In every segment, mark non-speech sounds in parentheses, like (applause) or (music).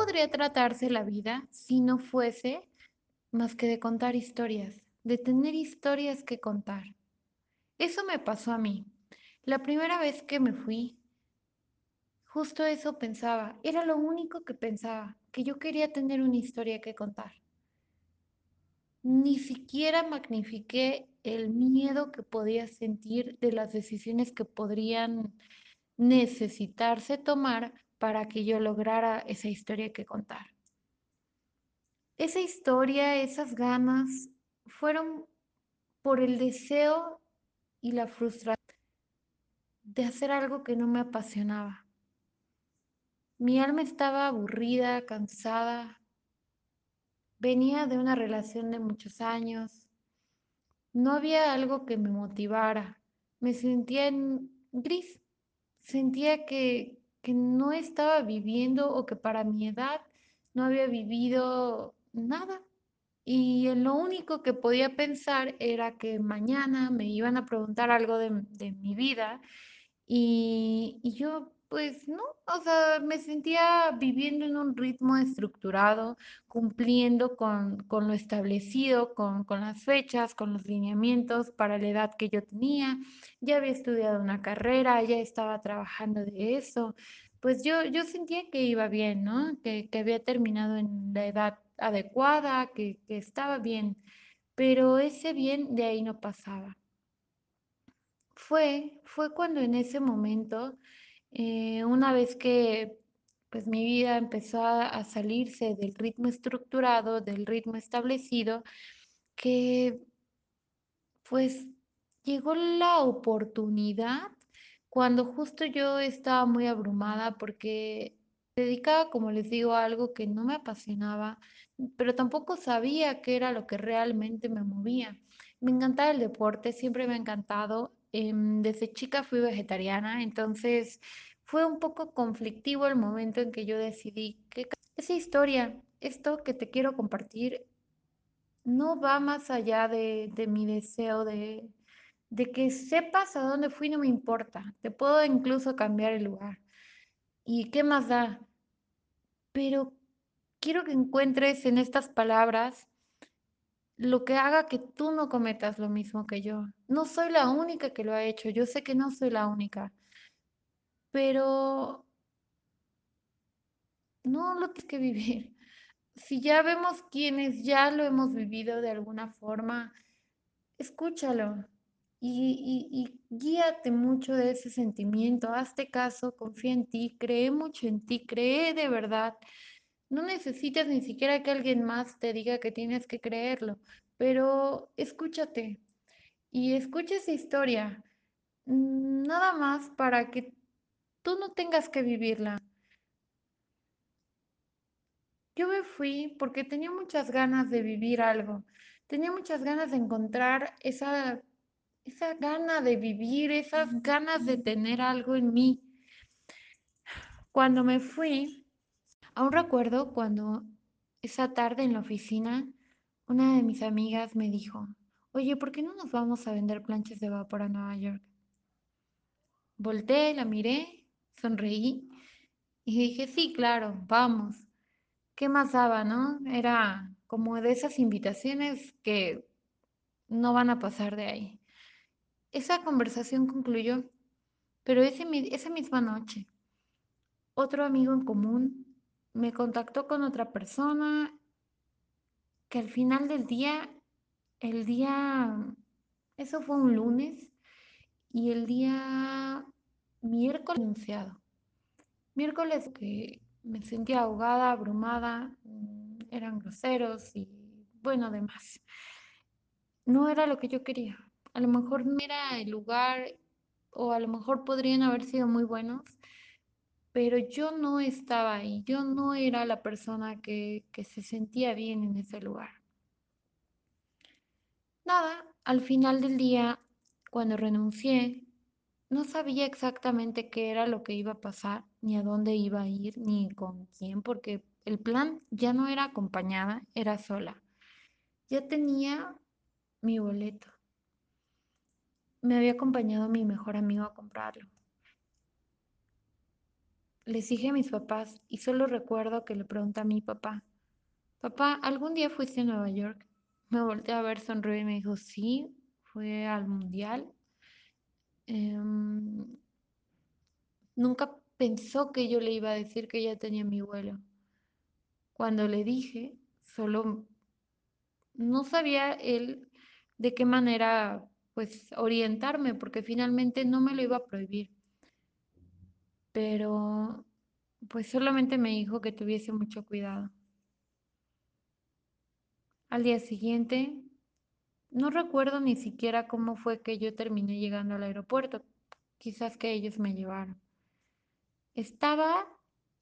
podría tratarse la vida si no fuese más que de contar historias, de tener historias que contar? Eso me pasó a mí. La primera vez que me fui, justo eso pensaba, era lo único que pensaba, que yo quería tener una historia que contar. Ni siquiera magnifiqué el miedo que podía sentir de las decisiones que podrían necesitarse tomar para que yo lograra esa historia que contar. Esa historia, esas ganas, fueron por el deseo y la frustración de hacer algo que no me apasionaba. Mi alma estaba aburrida, cansada. Venía de una relación de muchos años. No había algo que me motivara. Me sentía en gris. Sentía que, que no estaba viviendo o que para mi edad no había vivido nada. Y lo único que podía pensar era que mañana me iban a preguntar algo de, de mi vida y, yo, pues no, o sea, me sentía viviendo en un ritmo estructurado, cumpliendo con, con lo establecido, con, con las fechas, con los lineamientos para la edad que yo tenía. Ya había estudiado una carrera, ya estaba trabajando de eso. Pues yo, yo sentía que iba bien, ¿no? Que, que había terminado en la edad adecuada, que, que estaba bien, pero ese bien de ahí no pasaba. Fue, fue cuando en ese momento, eh, una vez que pues mi vida empezó a, salirse del ritmo estructurado, del ritmo establecido, que pues llegó la oportunidad cuando justo yo estaba muy abrumada porque dedicaba, como les digo, a algo que no me apasionaba, pero tampoco sabía qué era lo que realmente me movía. Me encantaba el deporte, siempre me ha encantado. Em, desde chica fui vegetariana, entonces fue un poco conflictivo el momento en que yo decidí que esa historia, esto que te quiero compartir, no va más allá de, mi deseo de, de que sepas a dónde fui, no me importa. Te puedo incluso cambiar el lugar. ¿Y qué más da? Pero quiero que encuentres en estas palabras lo que haga que tú no cometas lo mismo que yo. No soy la única que lo ha hecho, yo sé que no soy la única, pero no lo tienes que vivir. (laughs) Si ya vemos quienes ya lo hemos vivido de alguna forma, escúchalo y, y, guíate mucho de ese sentimiento, hazte caso, confía en ti, cree mucho en ti, cree de verdad. No necesitas ni siquiera que alguien más te diga que tienes que creerlo, pero escúchate y escucha esa historia, mm, nada más para que tú no tengas que vivirla. Yo me fui porque tenía muchas ganas de vivir algo, tenía muchas ganas de encontrar esa, esa gana de vivir, esas ganas de tener algo en mí. Cuando me fui, aún recuerdo cuando esa tarde en la oficina, una de mis amigas me dijo, oye, ¿por qué no nos vamos a vender planchas de vapor a Nueva York? Volté, la miré, sonreí y dije, sí, claro, vamos. ¿Qué más daba, no? Era como de esas invitaciones que no van a pasar de ahí. Esa conversación concluyó, pero ese, esa misma noche, otro amigo en común me contactó con otra persona que al final del día, el día, eso fue un lunes, y el día miércoles anunciado. Miércoles que me sentía ahogada, abrumada, mm, eran groseros y bueno, demás. No era lo que yo quería. A lo mejor no era el lugar o a lo mejor podrían haber sido muy buenos, pero yo no estaba ahí. Yo no era la persona que, que se sentía bien en ese lugar. Nada, al final del día, cuando renuncié, no sabía exactamente qué era lo que iba a pasar, ni a dónde iba a ir, ni con quién, porque el plan ya no era acompañada, era sola. Ya tenía mi boleto. Me había acompañado mi mejor amigo a comprarlo. Les dije a mis papás y solo recuerdo que le pregunté a mi papá, papá, ¿algún día fuiste a Nueva York? Me volteé a ver, sonrió y me dijo, sí, fue al mundial. Em, nunca pensó que yo le iba a decir que ya tenía mi vuelo. Cuando le dije, solo no sabía él de qué manera pues orientarme, porque finalmente no me lo iba a prohibir. Pero pues solamente me dijo que tuviese mucho cuidado. Al día siguiente, no recuerdo ni siquiera cómo fue que yo terminé llegando al aeropuerto. Quizás que ellos me llevaron. Estaba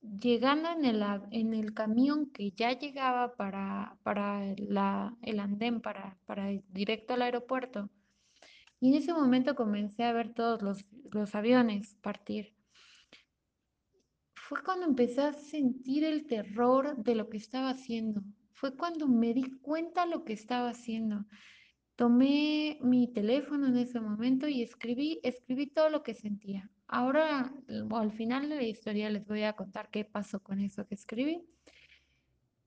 llegando en el, en el camión que ya llegaba para, para la, el andén, para, para directo al aeropuerto. Y en ese momento comencé a ver todos los, los aviones partir. Fue cuando empecé a sentir el terror de lo que estaba haciendo. Fue cuando me di cuenta lo que estaba haciendo. Tomé mi teléfono en ese momento y escribí, escribí todo lo que sentía. Ahora, al final de la historia les voy a contar qué pasó con eso que escribí.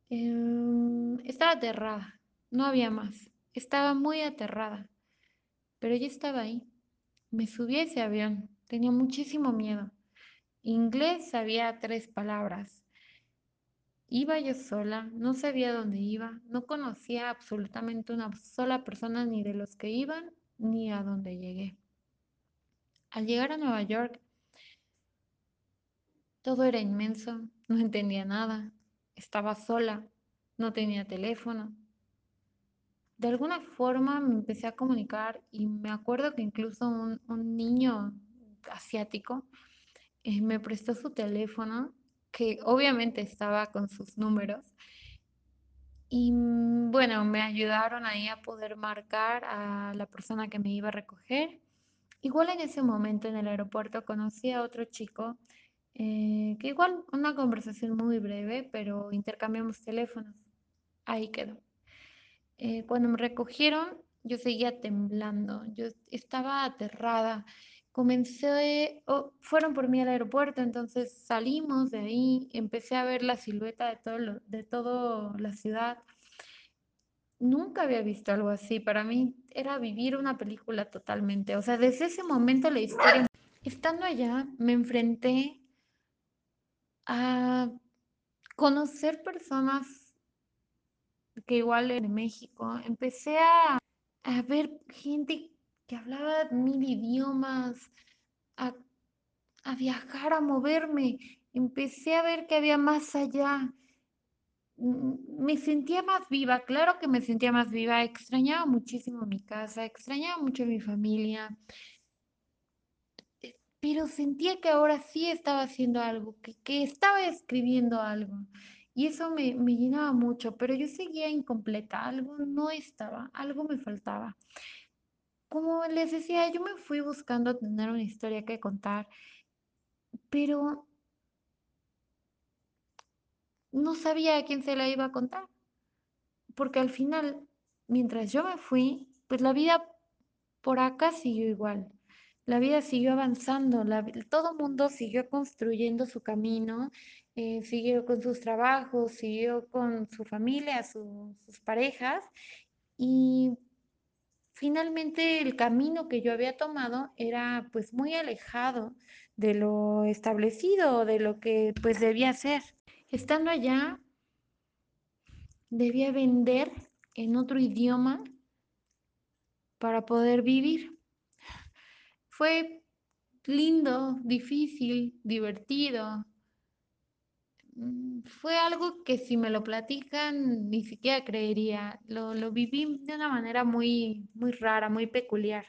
Em, estaba aterrada, no había más. Estaba muy aterrada, pero ya estaba ahí. Me subí a ese avión, tenía muchísimo miedo. Inglés sabía tres palabras. Iba yo sola, no sabía dónde iba, no conocía absolutamente una sola persona ni de los que iban ni a dónde llegué. Al llegar a Nueva York, todo era inmenso, (laughs) no entendía nada, estaba sola, no tenía teléfono. De alguna forma me empecé a comunicar y me acuerdo que incluso un, niño asiático eh, me prestó su teléfono, que obviamente estaba con sus números, y mm, bueno, me ayudaron ahí a poder marcar a la persona que me iba a recoger. Igual en ese momento en el aeropuerto conocí a otro chico, eh, que igual una conversación muy breve, pero intercambiamos teléfonos. Ahí quedó. Eh, cuando me recogieron, yo seguía temblando, yo estaba aterrada. Comencé, fueron por mí al aeropuerto, entonces salimos de ahí, empecé a ver la silueta de todo, de toda la ciudad. Nunca había visto algo así. Para mí era vivir una película totalmente. O sea, desde ese momento la historia... Estando allá, me enfrenté a conocer personas que igual en México. Empecé a, a ver gente que hablaba mil idiomas, a, a viajar, a moverme. Empecé a ver que había más allá me sentía más viva, claro que me sentía más viva, extrañaba muchísimo mi casa, extrañaba mucho mi familia, eh, pero sentía que ahora sí estaba haciendo algo, que, que estaba escribiendo algo. Y eso me, me llenaba mucho, pero yo seguía incompleta, algo no estaba, algo me faltaba. Como les decía, yo me fui buscando tener una historia que contar, pero no sabía a quién se la iba a contar. Porque al final, mientras yo me fui, pues la vida por acá siguió igual. La vida siguió avanzando, todo el mundo siguió construyendo su camino, eh, siguió con sus trabajos, siguió con su familia, sus parejas y finalmente el camino que yo había tomado era pues muy alejado de lo establecido, de lo que pues debía ser. Estando allá, debía vender en otro idioma para poder vivir. Fue lindo, difícil, divertido. Mm, fue algo que si me lo platican ni siquiera creería. Lo, lo viví de una manera muy, muy rara, muy peculiar.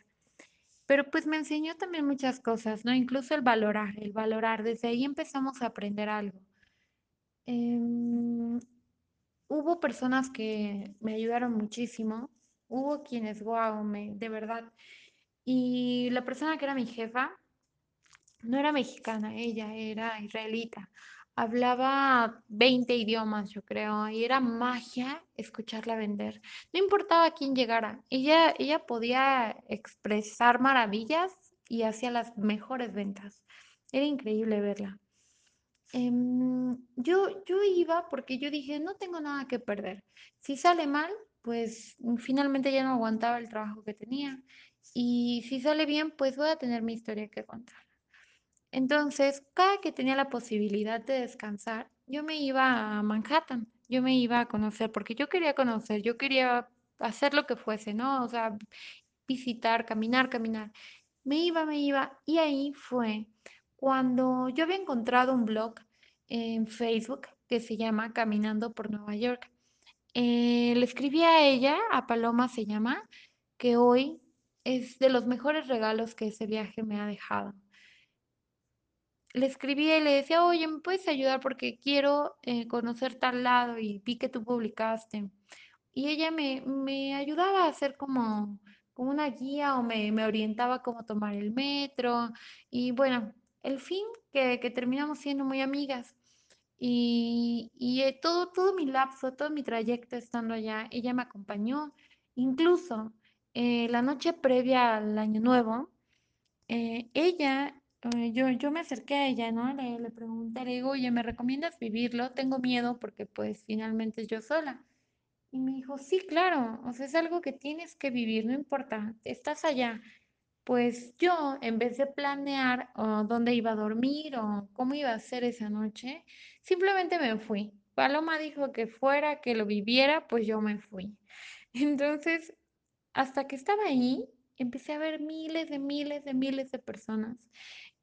Pero pues me enseñó también muchas cosas, ¿no? Incluso el valorar, el valorar. Desde ahí empezamos a aprender algo. Em, hubo personas que me ayudaron muchísimo, hubo quienes, wow, me, de verdad. Y la persona que era mi jefa no era mexicana, ella era israelita. Hablaba 20 idiomas, yo creo, y era magia escucharla vender. No importaba quién llegara, ella, ella podía expresar maravillas y hacía las mejores ventas. Era increíble verla. Em, yo, yo iba porque yo dije, no tengo nada que perder. Si sale mal, pues finalmente ya no aguantaba el trabajo que tenía. Y si sale bien, pues voy a tener mi historia que contar. Entonces, cada que tenía la posibilidad de descansar, yo me iba a Manhattan, yo me iba a conocer, porque yo quería conocer, yo quería hacer lo que fuese, ¿no? O sea, visitar, caminar, caminar. Me iba, me iba, y ahí fue cuando yo había encontrado un blog en Facebook que se llama Caminando por Nueva York. Eh, le escribí a ella, a Paloma se llama, que hoy es de los mejores regalos que ese viaje me ha dejado le escribía y le decía, oye, ¿me puedes ayudar? Porque quiero eh, conocer tal lado y vi que tú publicaste. Y ella me, me ayudaba a hacer como, como una guía o me, me orientaba cómo tomar el metro. Y bueno, el fin que, que terminamos siendo muy amigas. Y, y eh, todo, todo mi lapso, todo mi trayecto estando allá, ella me acompañó. Incluso eh, la noche previa al Año Nuevo, eh, ella, yo, yo me acerqué a ella, ¿no? Le, le pregunté, le digo, oye, ¿me recomiendas vivirlo? Tengo miedo porque pues finalmente yo sola. Y me dijo, sí, claro, o sea, es algo que tienes que vivir, no importa, estás allá. Pues yo, en vez de planear dónde iba a dormir o cómo iba a ser esa noche, simplemente me fui. Paloma dijo que fuera, que lo viviera, pues yo me fui. Entonces, hasta que estaba ahí, empecé a ver miles de miles de miles de personas.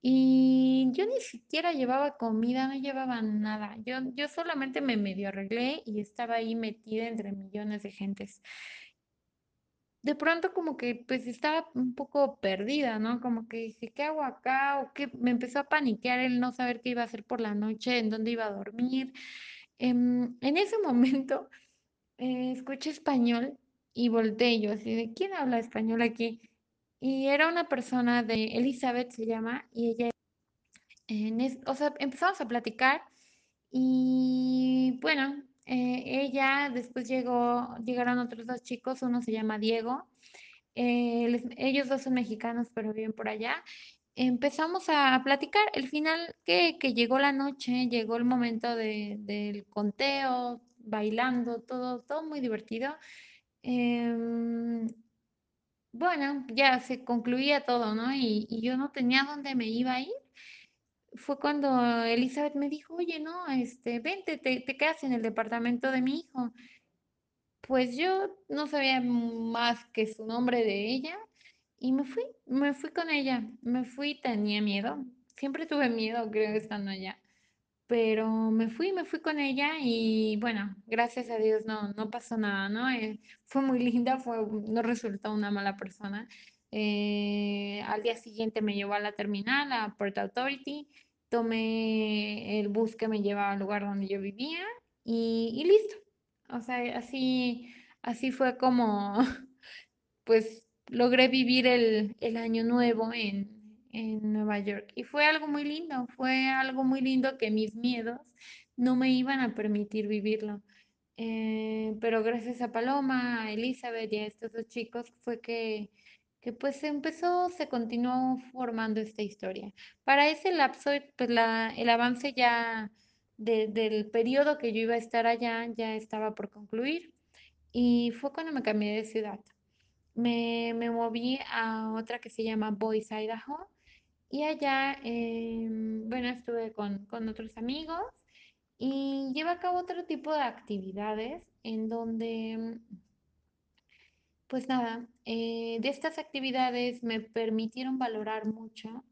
Y yo ni siquiera llevaba comida, no llevaba nada. Yo, yo solamente me medio arreglé y estaba ahí metida entre millones de gentes. De pronto como que pues estaba un poco perdida, ¿no? Como que dije, ¿qué hago acá? O qué me empezó a paniquear el no saber qué iba a hacer por la noche, en dónde iba a dormir. Em, en ese (laughs) momento eh, escuché español y volteé yo así de, ¿quién habla español aquí? Y era una persona de Elizabeth se llama, y ella, en es- o sea, empezamos a platicar y bueno, eh, ella después llegó, llegaron otros dos chicos, uno se llama Diego, eh, les- ellos dos son mexicanos pero viven por allá. Empezamos a platicar, el final que, que llegó la noche, llegó el momento de- del conteo, bailando, todo, todo muy divertido. Em, bueno, ya se concluía todo, ¿no? Y, yo no tenía dónde me iba a ir. Fue cuando Elizabeth me dijo, oye, no, este, vente, te, te quedas en el departamento de mi hijo. Pues yo no sabía más que su nombre de ella y me fui, me fui con ella. Me fui, tenía miedo. Siempre tuve miedo, creo, estando allá. Pero me fui, me fui con ella y bueno, gracias a Dios no, no pasó nada, ¿no? Eh, fue muy linda, fue, no resultó una mala persona. Eh, al día siguiente me llevó a la terminal, a Port Authority, tomé el bus que me llevaba al lugar donde yo vivía y, y listo. O sea, así, así fue como (laughs) pues logré vivir el, el año nuevo en, en Nueva York. Y fue algo muy lindo, fue algo muy lindo que mis miedos no me iban a permitir vivirlo. Eh, pero gracias a Paloma, a Elizabeth y a estos dos chicos fue que, que pues se empezó, se continuó formando esta historia. Para ese lapso, pues la, el avance ya de- del periodo que yo iba a estar allá ya estaba por concluir y fue cuando me cambié de ciudad me, me moví a otra que se llama Boise, Idaho. Y allá, em, bueno, estuve con, con otros amigos y llevé a cabo otro tipo de actividades en donde, pues nada, eh, de estas actividades me permitieron valorar mucho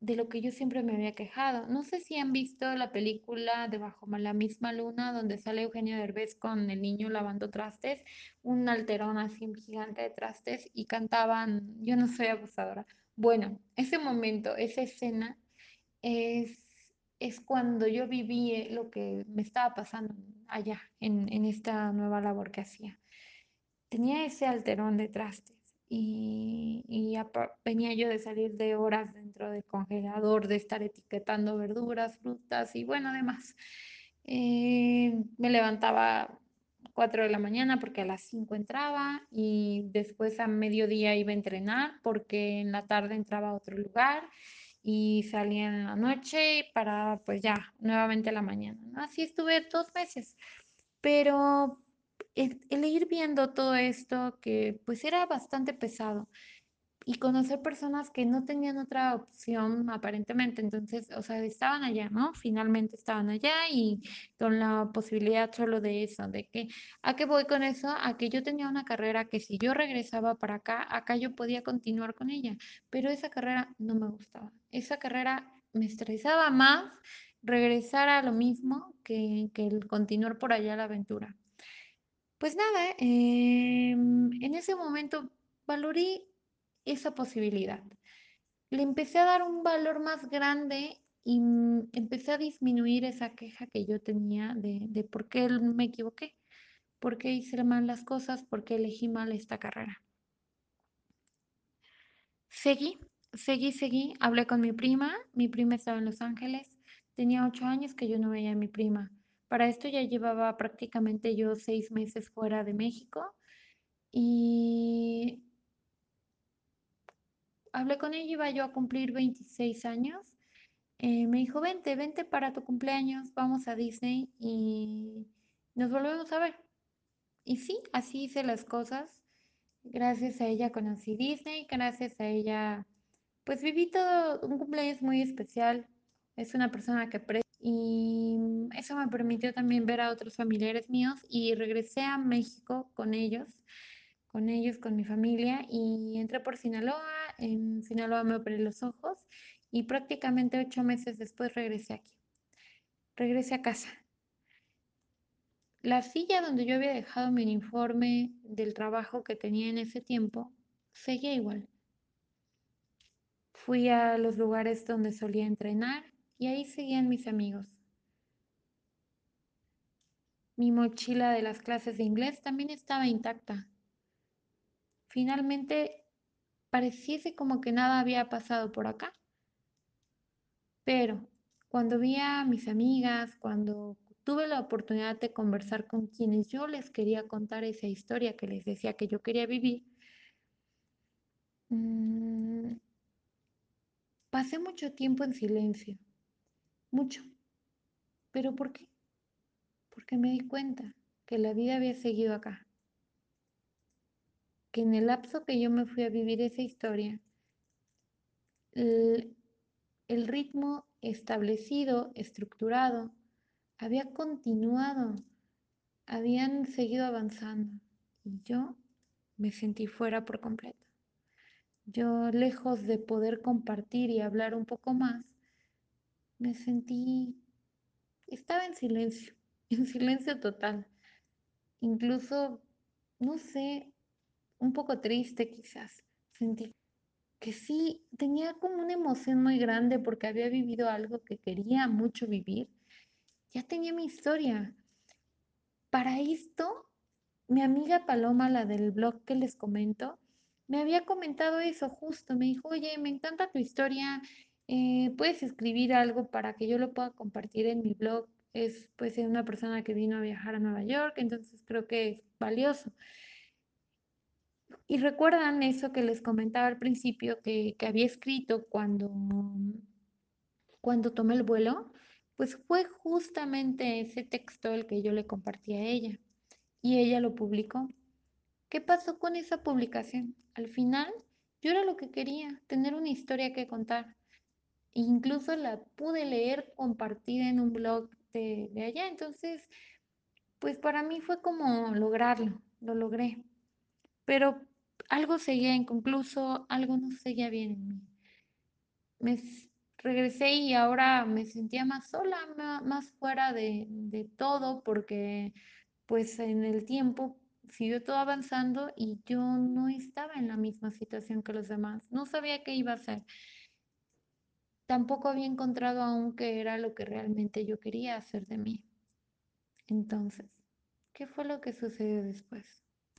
de lo que yo siempre me había quejado. No sé si han visto la película de Bajo la misma luna, donde sale Eugenio Derbez con el niño lavando trastes, un alterón así un gigante de trastes y cantaban Yo no soy abusadora. Bueno, ese momento, esa escena es, es cuando yo viví eh, lo que me estaba pasando allá, en, en esta nueva labor que hacía tenía ese alterón de trastes y, y venía yo de salir de horas dentro del congelador, de estar etiquetando verduras, frutas y bueno, además. Eh, me levantaba 4 de la mañana porque a las 5 entraba y después a mediodía iba a entrenar porque en la tarde entraba a otro lugar y salía en la noche para pues ya, nuevamente a la mañana. Así estuve dos meses, pero el, el ir viendo todo esto que pues era bastante pesado y conocer personas que no tenían otra opción aparentemente. Entonces, o sea, estaban allá, ¿no? Finalmente estaban allá y con la posibilidad solo de eso, de que, ¿a qué voy con eso? A que yo tenía una carrera que si yo regresaba para acá, acá yo podía continuar con ella, pero esa carrera no me gustaba. Esa carrera me estresaba más regresar a lo mismo que, que el continuar por allá la aventura. Pues nada, em, en ese momento valoré esa posibilidad. Le empecé a dar un valor más grande y empecé a disminuir esa queja que yo tenía de, de por qué me equivoqué, por qué hice mal las cosas, por qué elegí mal esta carrera. Seguí, seguí, seguí, hablé con mi prima, mi prima estaba en Los Ángeles, tenía ocho años que yo no veía a mi prima. Para esto ya llevaba prácticamente yo seis meses fuera de México y hablé con ella, iba yo a cumplir 26 años. Eh, me dijo, vente, vente para tu cumpleaños, vamos a Disney y nos volvemos a ver. Y sí, así hice las cosas. Gracias a ella conocí Disney, gracias a ella, pues viví todo un cumpleaños muy especial. Es una persona que aprecio y eso me permitió también ver a otros familiares míos y regresé a México con ellos con ellos, con mi familia y entré por Sinaloa. En Sinaloa me operé los ojos y prácticamente ocho meses después regresé aquí. Regresé a casa. La silla donde yo había dejado mi uniforme del trabajo que tenía en ese tiempo seguía igual. Fui a los lugares donde solía entrenar y ahí seguían mis amigos. Mi mochila de las clases de inglés también estaba intacta. Finalmente pareciese como que nada había pasado por acá. Pero cuando vi a mis amigas, cuando tuve la oportunidad de conversar con quienes yo les quería contar esa historia que les decía que yo quería vivir, mmm, pasé mucho tiempo en silencio, mucho. ¿Pero por qué? Porque me di cuenta que la vida había seguido acá, que en el lapso que yo me fui a vivir esa historia, el, ritmo establecido, estructurado, había continuado, habían seguido avanzando y yo me sentí fuera por completo. Yo, lejos de poder compartir y hablar un poco más, me sentí, estaba en silencio, (laughs) en silencio total. Incluso, no sé, un poco triste quizás. Sentí que sí, tenía como una emoción muy grande porque había vivido algo que quería mucho vivir. Ya tenía mi historia. Para esto, mi amiga Paloma, la del blog que les comento, me había comentado eso justo. Me dijo, oye, me encanta tu historia. eh, ¿puedes escribir algo para que yo lo pueda compartir en mi blog? Es pues una persona que vino a viajar a Nueva York, entonces creo que es valioso. Y recuerdan eso que les comentaba al principio que, que había escrito cuando, cuando tomé el vuelo, pues fue justamente ese texto el que yo le compartí a ella y ella lo publicó. ¿Qué pasó con esa publicación? Al final, yo era lo que quería, tener una historia que contar. Incluso la pude leer compartida en un blog de, de allá. Entonces, pues para mí fue como lograrlo, lo logré. Pero algo seguía inconcluso, algo no seguía bien en mí. Me regresé y ahora me sentía más sola, más fuera de, de todo, porque pues en el tiempo siguió todo avanzando y yo no estaba en la misma situación que los demás. No sabía qué iba a hacer. Tampoco había encontrado aún qué era lo que realmente yo quería hacer de mí. Entonces, ¿qué fue lo que sucedió después?